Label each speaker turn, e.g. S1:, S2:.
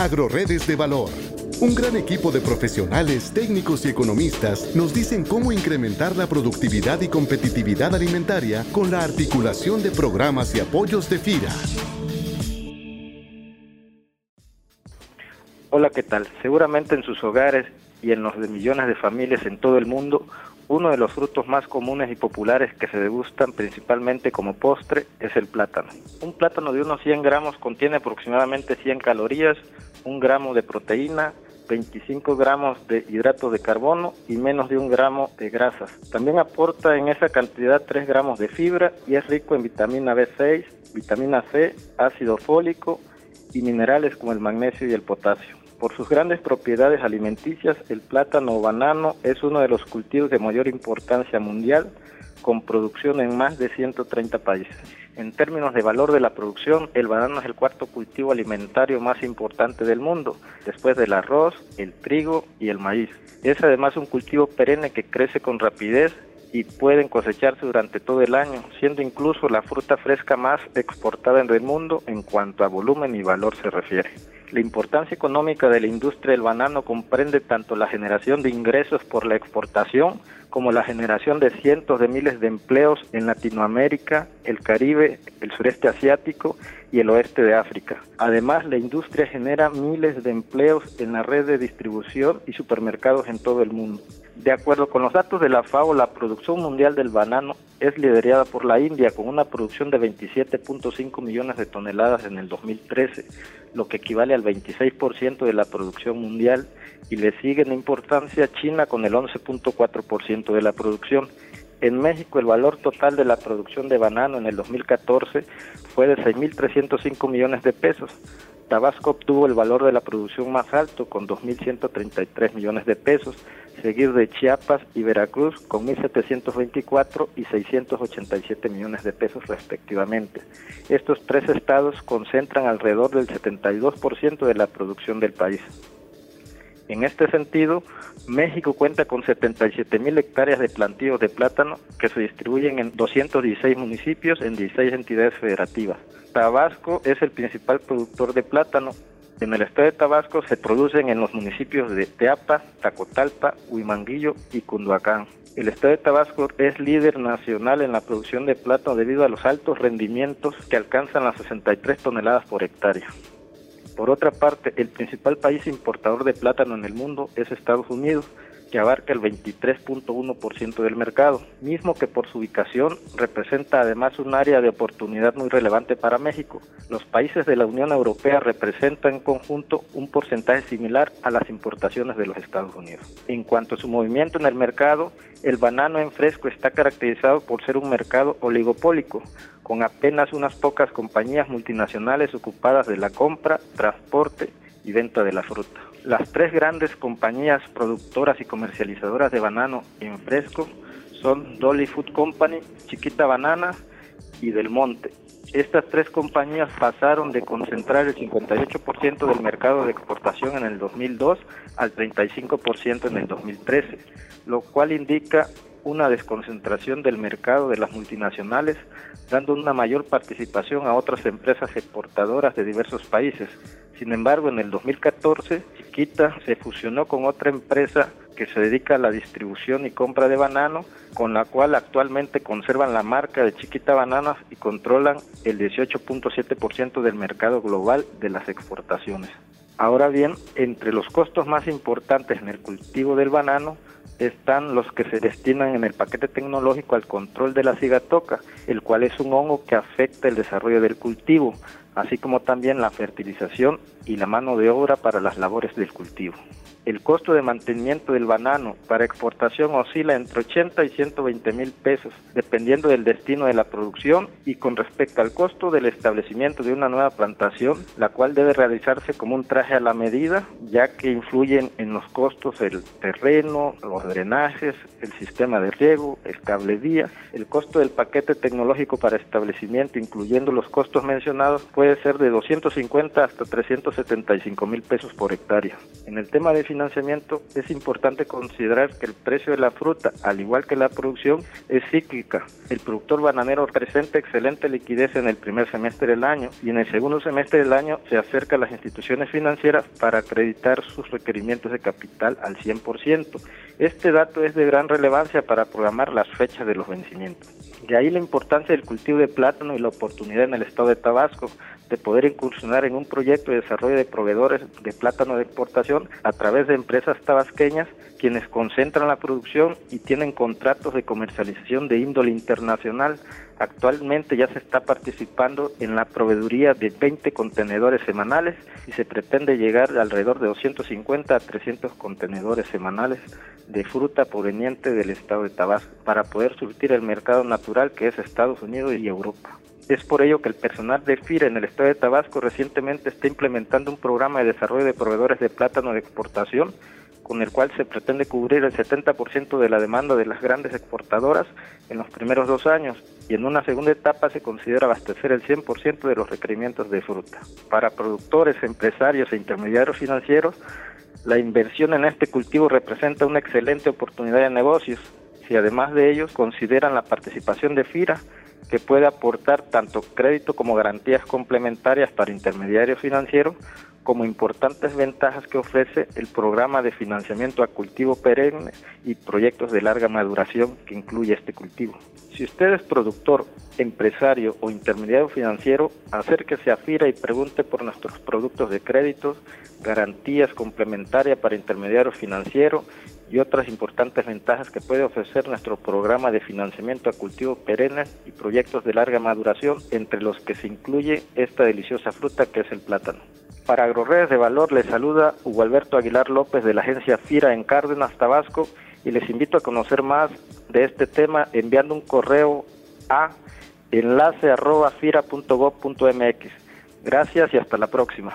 S1: Agroredes de Valor. Un gran equipo de profesionales, técnicos y economistas nos dicen cómo incrementar la productividad y competitividad alimentaria con la articulación de programas y apoyos de FIRA.
S2: Hola, ¿qué tal? Seguramente en sus hogares y en los de millones de familias en todo el mundo, uno de los frutos más comunes y populares que se degustan principalmente como postre es el plátano. Un plátano de unos 100 gramos contiene aproximadamente 100 calorías, un gramo de proteína, 25 gramos de hidratos de carbono y menos de un gramo de grasas. También aporta en esa cantidad 3 gramos de fibra y es rico en vitamina B6, vitamina C, ácido fólico y minerales como el magnesio y el potasio. Por sus grandes propiedades alimenticias, el plátano o banano es uno de los cultivos de mayor importancia mundial, con producción en más de 130 países. En términos de valor de la producción, el banano es el cuarto cultivo alimentario más importante del mundo, después del arroz, el trigo y el maíz. Es además un cultivo perenne que crece con rapidez y pueden cosecharse durante todo el año, siendo incluso la fruta fresca más exportada en el mundo en cuanto a volumen y valor se refiere. La importancia económica de la industria del banano comprende tanto la generación de ingresos por la exportación como la generación de cientos de miles de empleos en Latinoamérica, el Caribe, el sureste asiático y el oeste de África. Además, la industria genera miles de empleos en la red de distribución y supermercados en todo el mundo. De acuerdo con los datos de la FAO, la producción mundial del banano es liderada por la India con una producción de 27.5 millones de toneladas en el 2013, lo que equivale al 26% de la producción mundial, y le sigue en importancia China con el 11.4% de la producción. En México el valor total de la producción de banano en el 2014 fue de 6.305 millones de pesos. Tabasco obtuvo el valor de la producción más alto con 2.133 millones de pesos, seguido de Chiapas y Veracruz con 1.724 y 687 millones de pesos respectivamente. Estos tres estados concentran alrededor del 72% de la producción del país. En este sentido, México cuenta con 77 mil hectáreas de plantíos de plátano que se distribuyen en 216 municipios en 16 entidades federativas. Tabasco es el principal productor de plátano. En el estado de Tabasco se producen en los municipios de Teapa, Tacotalpa, Huimanguillo y Cunduacán. El estado de Tabasco es líder nacional en la producción de plátano debido a los altos rendimientos que alcanzan las 63 toneladas por hectárea. Por otra parte, el principal país importador de plátano en el mundo es Estados Unidos, que abarca el 23.1% del mercado, mismo que por su ubicación representa además un área de oportunidad muy relevante para México. Los países de la Unión Europea representan en conjunto un porcentaje similar a las importaciones de los Estados Unidos. En cuanto a su movimiento en el mercado, el banano en fresco está caracterizado por ser un mercado oligopólico, con apenas unas pocas compañías multinacionales ocupadas de la compra, transporte y venta de la fruta. Las tres grandes compañías productoras y comercializadoras de banano en fresco son Dolly Food Company, Chiquita Banana y Del Monte. Estas tres compañías pasaron de concentrar el 58% del mercado de exportación en el 2002 al 35% en el 2013, lo cual indica una desconcentración del mercado de las multinacionales, dando una mayor participación a otras empresas exportadoras de diversos países. Sin embargo, en el 2014, Se fusionó con otra empresa que se dedica a la distribución y compra de banano, con la cual actualmente conservan la marca de Chiquita Bananas y controlan el 18.7% del mercado global de las exportaciones. Ahora bien, entre los costos más importantes en el cultivo del banano están los que se destinan en el paquete tecnológico al control de la cigatoca, el cual es un hongo que afecta el desarrollo del cultivo, así como también la fertilización y la mano de obra para las labores del cultivo. El costo de mantenimiento del banano para exportación oscila entre 80 y 120 mil pesos, dependiendo del destino de la producción y con respecto al costo del establecimiento de una nueva plantación, la cual debe realizarse como un traje a la medida, ya que influyen en los costos el terreno, los drenajes, el sistema de riego, el cable vía. El costo del paquete tecnológico para establecimiento, incluyendo los costos mencionados, puede ser de 250 hasta 375 mil pesos por hectárea. En el tema de financiamiento, es importante considerar que el precio de la fruta, al igual que la producción, es cíclica. El productor bananero presenta excelente liquidez en el primer semestre del año y en el segundo semestre del año se acerca a las instituciones financieras para acreditar sus requerimientos de capital al 100%. Este dato es de gran relevancia para programar las fechas de los vencimientos. De ahí la importancia del cultivo de plátano y la oportunidad en el estado de Tabasco de poder incursionar en un proyecto de desarrollo de proveedores de plátano de exportación a través de empresas tabasqueñas quienes concentran la producción y tienen contratos de comercialización de índole internacional. Actualmente ya se está participando en la proveeduría de 20 contenedores semanales y se pretende llegar alrededor de 250 a 300 contenedores semanales de fruta proveniente del estado de Tabasco para poder surtir el mercado natural que es Estados Unidos y Europa. Es por ello que el personal de FIRA en el estado de Tabasco recientemente está implementando un programa de desarrollo de proveedores de plátano de exportación con el cual se pretende cubrir el 70% de la demanda de las grandes exportadoras en los primeros dos años y en una segunda etapa se considera abastecer el 100% de los requerimientos de fruta. Para productores, empresarios e intermediarios financieros, la inversión en este cultivo representa una excelente oportunidad de negocios si además de ellos consideran la participación de FIRA que puede aportar tanto crédito como garantías complementarias para intermediarios financieros, como importantes ventajas que ofrece el programa de financiamiento a cultivo perenne y proyectos de larga maduración que incluye este cultivo. Si usted es productor, empresario o intermediario financiero, acérquese a FIRA y pregunte por nuestros productos de créditos, garantías complementarias para intermediario financiero y otras importantes ventajas que puede ofrecer nuestro programa de financiamiento a cultivos perennes y proyectos de larga maduración, entre los que se incluye esta deliciosa fruta que es el plátano. Para AgroRedes de Valor les saluda Hugo Alberto Aguilar López de la agencia FIRA en Cárdenas, Tabasco, y les invito a conocer más de este tema enviando un correo a enlace.fira.gov.mx. Gracias y hasta la próxima.